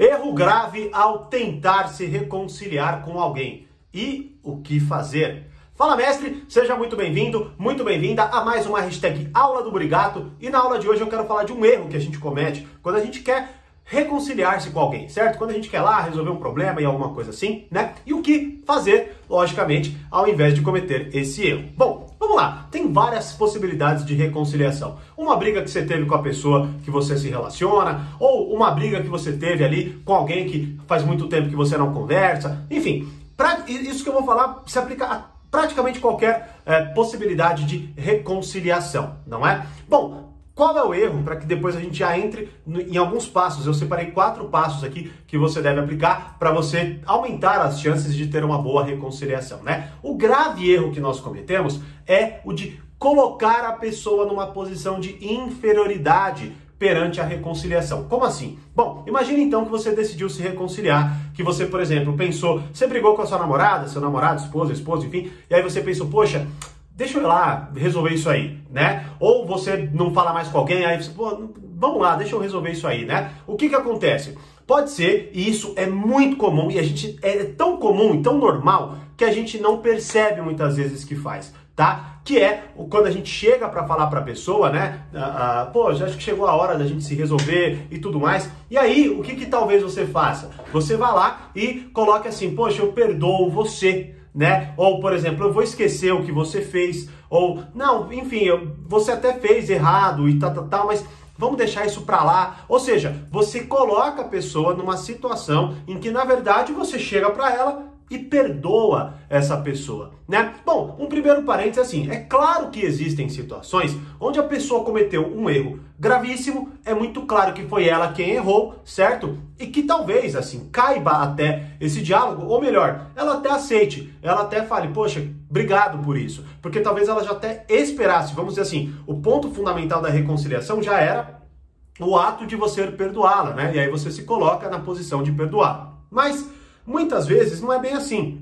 Erro grave ao tentar se reconciliar com alguém. E o que fazer? Fala mestre, seja muito bem-vindo, muito bem-vinda a mais uma hashtag Aula do Brigato. E na aula de hoje eu quero falar de um erro que a gente comete quando a gente quer reconciliar-se com alguém, certo? Quando a gente quer lá resolver um problema e alguma coisa assim, né? E o que fazer, logicamente, ao invés de cometer esse erro. Bom, vamos lá. Tem várias possibilidades de reconciliação. Uma briga que você teve com a pessoa que você se relaciona, ou uma briga que você teve ali com alguém que faz muito tempo que você não conversa. Enfim, pra, isso que eu vou falar se aplica a praticamente qualquer é, possibilidade de reconciliação, não é? Bom, qual é o erro para que depois a gente já entre em alguns passos? Eu separei quatro passos aqui que você deve aplicar para você aumentar as chances de ter uma boa reconciliação, né? O grave erro que nós cometemos é o de colocar a pessoa numa posição de inferioridade perante a reconciliação. Como assim? Bom, imagine então que você decidiu se reconciliar, que você, por exemplo, pensou, você brigou com a sua namorada, seu namorado, esposa, esposa, enfim, e aí você pensou, poxa, deixa eu ir lá resolver isso aí, né? Ou você não fala mais com alguém, aí você, pô, vamos lá, deixa eu resolver isso aí, né? O que que acontece? Pode ser, e isso é muito comum, e a gente é tão comum e tão normal que a gente não percebe muitas vezes que faz, tá? Que é quando a gente chega para falar para a pessoa, né? Ah, ah, pô, já acho que chegou a hora da gente se resolver e tudo mais. E aí, o que que talvez você faça? Você vai lá e coloque assim, poxa, eu perdoo você né? Ou, por exemplo, eu vou esquecer o que você fez, ou, não, enfim, eu, você até fez errado e tal, tal, tal, mas vamos deixar isso para lá. Ou seja, você coloca a pessoa numa situação em que, na verdade, você chega para ela e perdoa essa pessoa, né? Bom, um primeiro parênteses assim, é claro que existem situações onde a pessoa cometeu um erro gravíssimo, é muito claro que foi ela quem errou, certo? E que talvez assim caiba até esse diálogo, ou melhor, ela até aceite, ela até fale, poxa, obrigado por isso, porque talvez ela já até esperasse, vamos dizer assim, o ponto fundamental da reconciliação já era o ato de você perdoá-la, né? E aí você se coloca na posição de perdoar. Mas Muitas vezes não é bem assim.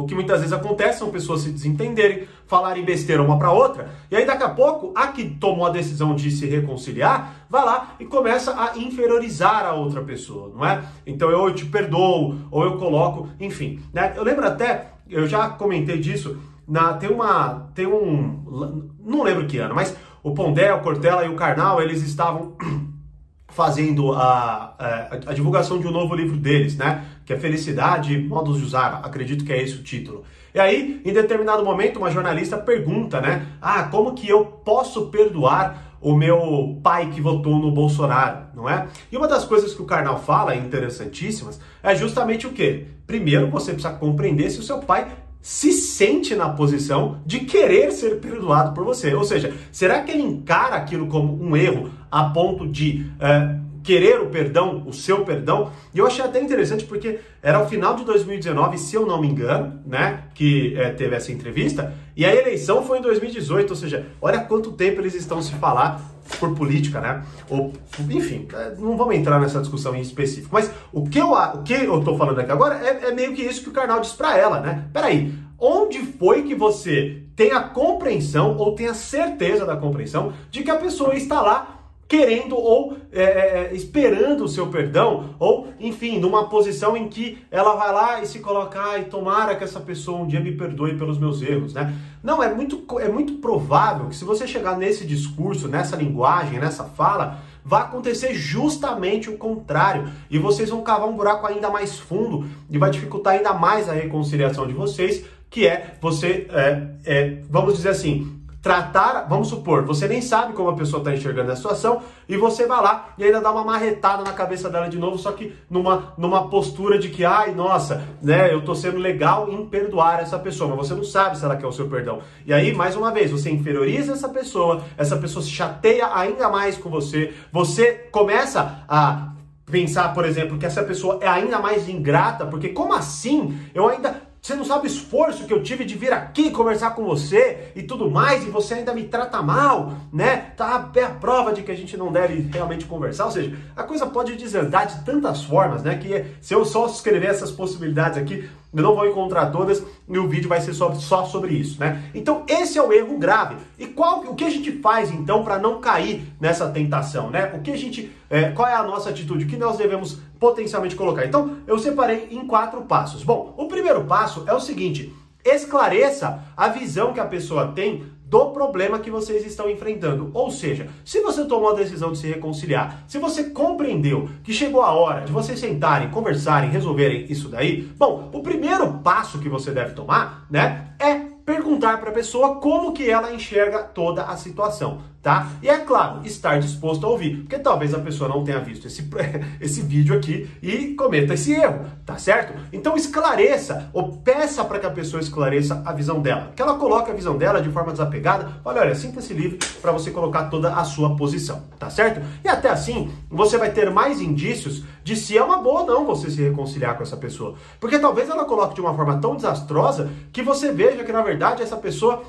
O que muitas vezes acontece são pessoas se desentenderem, falarem besteira uma para outra, e aí daqui a pouco a que tomou a decisão de se reconciliar vai lá e começa a inferiorizar a outra pessoa, não é? Então eu te perdoo, ou eu coloco, enfim. Né? Eu lembro até, eu já comentei disso, na, tem uma. Tem um. Não lembro que ano, mas o Pondé, o Cortella e o Karnal, eles estavam fazendo a, a, a, divulgação de um novo livro deles, né? Que é Felicidade, Modos de Usar, acredito que é esse o título. E aí, em determinado momento, uma jornalista pergunta, né? Ah, como que eu posso perdoar o meu pai que votou no Bolsonaro, não é? E uma das coisas que o Karnal fala, interessantíssimas, é justamente o quê? Primeiro, você precisa compreender se o seu pai se sente na posição de querer ser perdoado por você. Ou seja, será que ele encara aquilo como um erro a ponto de é, querer o perdão, o seu perdão? E eu achei até interessante porque era o final de 2019, se eu não me engano, né, que é, teve essa entrevista, e a eleição foi em 2018, ou seja, olha quanto tempo eles estão se falar por política, né? Ou, enfim, é, não vamos entrar nessa discussão em específico. Mas o que eu, o que eu tô falando aqui agora é, é meio que isso que o Karnal diz para ela, né? Peraí, onde foi que você tem a compreensão ou tem a certeza da compreensão de que a pessoa está lá querendo ou é, é, esperando o seu perdão, ou enfim, numa posição em que ela vai lá e se colocar e tomara que essa pessoa um dia me perdoe pelos meus erros, né? Não, é muito, é muito provável que se você chegar nesse discurso, nessa linguagem, nessa fala, vai acontecer justamente o contrário. E vocês vão cavar um buraco ainda mais fundo e vai dificultar ainda mais a reconciliação de vocês, que é você, é, é, vamos dizer assim, tratar, vamos supor, você nem sabe como a pessoa está enxergando a situação e você vai lá e ainda dá uma marretada na cabeça dela de novo, só que numa, numa postura de que, ai, nossa, né, eu tô sendo legal em perdoar essa pessoa, mas você não sabe se ela quer o seu perdão. E aí, mais uma vez, você inferioriza essa pessoa, essa pessoa se chateia ainda mais com você, você começa a pensar, por exemplo, que essa pessoa é ainda mais ingrata, porque como assim? Eu ainda você não sabe o esforço que eu tive de vir aqui conversar com você e tudo mais, e você ainda me trata mal, né? Tá é a prova de que a gente não deve realmente conversar. Ou seja, a coisa pode desandar de tantas formas, né? Que se eu só escrever essas possibilidades aqui, eu não vou encontrar todas e o vídeo vai ser só, só sobre isso, né? Então esse é o erro grave. E qual o que a gente faz então para não cair nessa tentação, né? O que a gente, é, qual é a nossa atitude? O que nós devemos potencialmente colocar. Então, eu separei em quatro passos. Bom, o primeiro passo é o seguinte: esclareça a visão que a pessoa tem do problema que vocês estão enfrentando. Ou seja, se você tomou a decisão de se reconciliar, se você compreendeu que chegou a hora de vocês sentarem, conversarem, resolverem isso daí, bom, o primeiro passo que você deve tomar, né, é perguntar para a pessoa como que ela enxerga toda a situação tá? E é claro, estar disposto a ouvir, porque talvez a pessoa não tenha visto esse, esse vídeo aqui e cometa esse erro, tá certo? Então esclareça, ou peça para que a pessoa esclareça a visão dela, que ela coloque a visão dela de forma desapegada. Olha, olha, sinta-se livre para você colocar toda a sua posição, tá certo? E até assim, você vai ter mais indícios de se é uma boa ou não você se reconciliar com essa pessoa. Porque talvez ela coloque de uma forma tão desastrosa que você veja que na verdade essa pessoa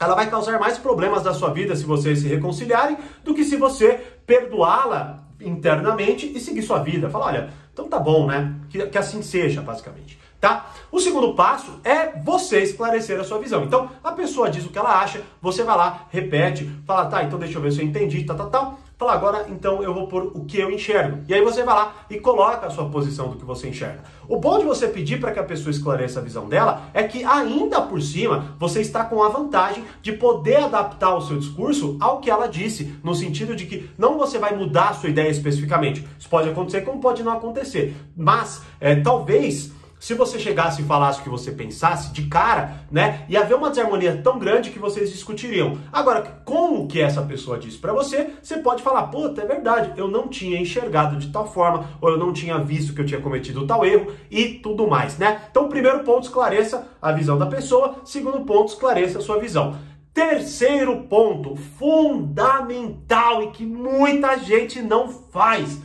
ela vai causar mais problemas na sua vida se vocês se reconciliarem do que se você perdoá-la internamente e seguir sua vida. Fala, olha, então tá bom, né? Que, que assim seja, basicamente. Tá? O segundo passo é você esclarecer a sua visão. Então, a pessoa diz o que ela acha, você vai lá, repete, fala, tá, então deixa eu ver se eu entendi, tá, tá, tal. Fala, agora então eu vou pôr o que eu enxergo. E aí você vai lá e coloca a sua posição do que você enxerga. O bom de você pedir para que a pessoa esclareça a visão dela é que ainda por cima você está com a vantagem de poder adaptar o seu discurso ao que ela disse, no sentido de que não você vai mudar a sua ideia especificamente. Isso pode acontecer como pode não acontecer. Mas é, talvez se você chegasse e falasse o que você pensasse de cara, né, ia haver uma desarmonia tão grande que vocês discutiriam. Agora, como que essa pessoa disse para você, você pode falar, puta, é verdade, eu não tinha enxergado de tal forma, ou eu não tinha visto que eu tinha cometido tal erro e tudo mais, né? Então, primeiro ponto, esclareça a visão da pessoa. Segundo ponto, esclareça a sua visão. Terceiro ponto, fundamental e que muita gente não faz.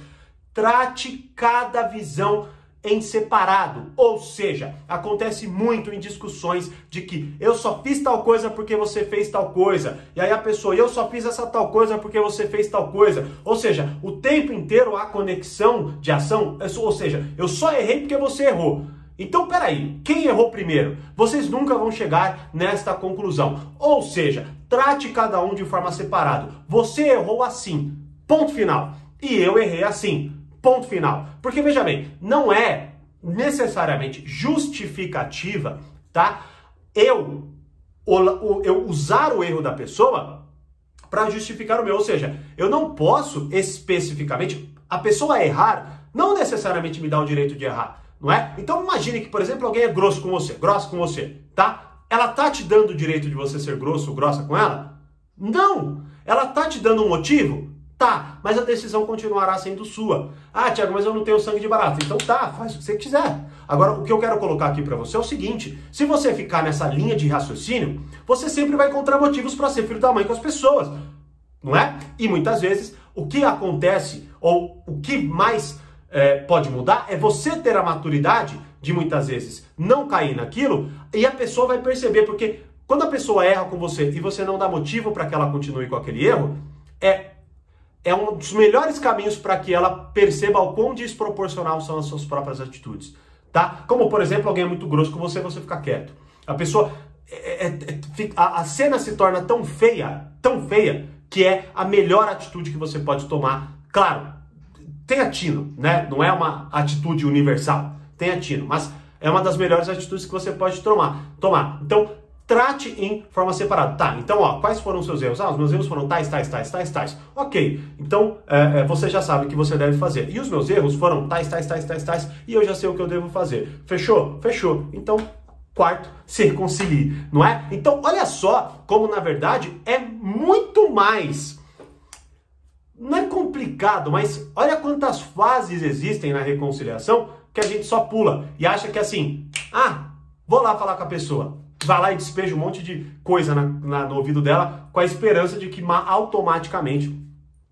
Trate cada visão em separado. Ou seja, acontece muito em discussões de que eu só fiz tal coisa porque você fez tal coisa. E aí a pessoa, eu só fiz essa tal coisa porque você fez tal coisa. Ou seja, o tempo inteiro há conexão de ação. Ou seja, eu só errei porque você errou. Então, peraí, quem errou primeiro? Vocês nunca vão chegar nesta conclusão. Ou seja, trate cada um de forma separada. Você errou assim, ponto final. E eu errei assim, Ponto final. Porque veja bem, não é necessariamente justificativa, tá? Eu, eu usar o erro da pessoa para justificar o meu. Ou seja, eu não posso especificamente a pessoa errar, não necessariamente me dá o direito de errar, não é? Então imagine que, por exemplo, alguém é grosso com você, grossa com você, tá? Ela tá te dando o direito de você ser grosso ou grossa com ela? Não! Ela tá te dando um motivo? Tá, mas a decisão continuará sendo sua. Ah, Tiago, mas eu não tenho sangue de barata. Então tá, faz o que você quiser. Agora, o que eu quero colocar aqui para você é o seguinte: se você ficar nessa linha de raciocínio, você sempre vai encontrar motivos para ser filho da mãe com as pessoas, não é? E muitas vezes o que acontece ou o que mais é, pode mudar é você ter a maturidade de muitas vezes não cair naquilo e a pessoa vai perceber porque quando a pessoa erra com você e você não dá motivo para que ela continue com aquele erro, é é um dos melhores caminhos para que ela perceba o quão desproporcional são as suas próprias atitudes, tá? Como, por exemplo, alguém é muito grosso com você, você fica quieto. A pessoa... É, é, é, a, a cena se torna tão feia, tão feia, que é a melhor atitude que você pode tomar. Claro, tenha tino, né? Não é uma atitude universal, tenha tino, mas é uma das melhores atitudes que você pode tomar. tomar. Então, trate em forma separada. Tá, então, ó, quais foram os seus erros? Ah, os meus erros foram tais, tais, tais, tais, tais. Ok, então é, é, você já sabe o que você deve fazer. E os meus erros foram tais, tais, tais, tais, tais, e eu já sei o que eu devo fazer. Fechou? Fechou. Então, quarto, se reconcilie, não é? Então, olha só como, na verdade, é muito mais... Não é complicado, mas olha quantas fases existem na reconciliação que a gente só pula e acha que assim, ah, vou lá falar com a pessoa vai lá e despeja um monte de coisa na, na, no ouvido dela com a esperança de que automaticamente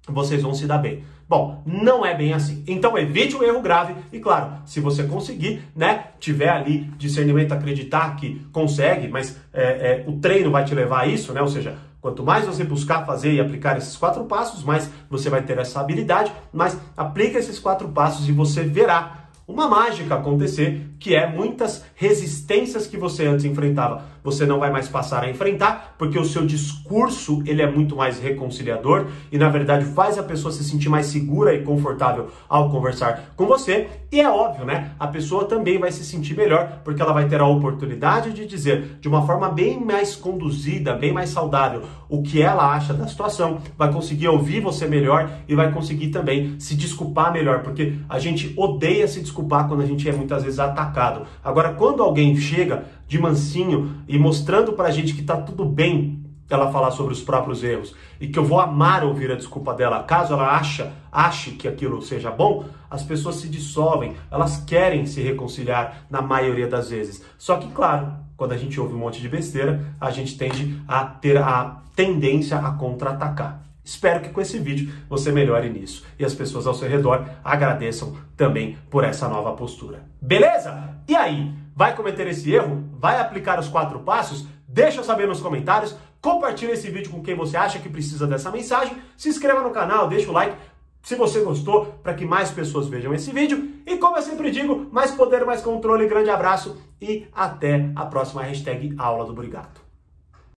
vocês vão se dar bem. Bom, não é bem assim. Então evite o erro grave e claro, se você conseguir, né, tiver ali discernimento, acreditar que consegue, mas é, é, o treino vai te levar a isso, né? Ou seja, quanto mais você buscar fazer e aplicar esses quatro passos, mais você vai ter essa habilidade. Mas aplica esses quatro passos e você verá uma mágica acontecer, que é muitas resistências que você antes enfrentava, você não vai mais passar a enfrentar, porque o seu discurso ele é muito mais reconciliador e na verdade faz a pessoa se sentir mais segura e confortável ao conversar com você. E é óbvio, né? A pessoa também vai se sentir melhor, porque ela vai ter a oportunidade de dizer de uma forma bem mais conduzida, bem mais saudável, o que ela acha da situação, vai conseguir ouvir você melhor e vai conseguir também se desculpar melhor, porque a gente odeia se desculpar quando a gente é muitas vezes atacado. Agora, quando alguém chega de mansinho e mostrando pra gente que tá tudo bem ela falar sobre os próprios erros e que eu vou amar ouvir a desculpa dela, caso ela acha, ache que aquilo seja bom, as pessoas se dissolvem, elas querem se reconciliar na maioria das vezes. Só que, claro, quando a gente ouve um monte de besteira, a gente tende a ter a tendência a contra-atacar. Espero que com esse vídeo você melhore nisso e as pessoas ao seu redor agradeçam também por essa nova postura. Beleza? E aí, vai cometer esse erro? Vai aplicar os quatro passos? Deixa eu saber nos comentários. Compartilhe esse vídeo com quem você acha que precisa dessa mensagem. Se inscreva no canal, deixa o like se você gostou, para que mais pessoas vejam esse vídeo. E como eu sempre digo, mais poder, mais controle. Grande abraço e até a próxima hashtag Aula do Brigato.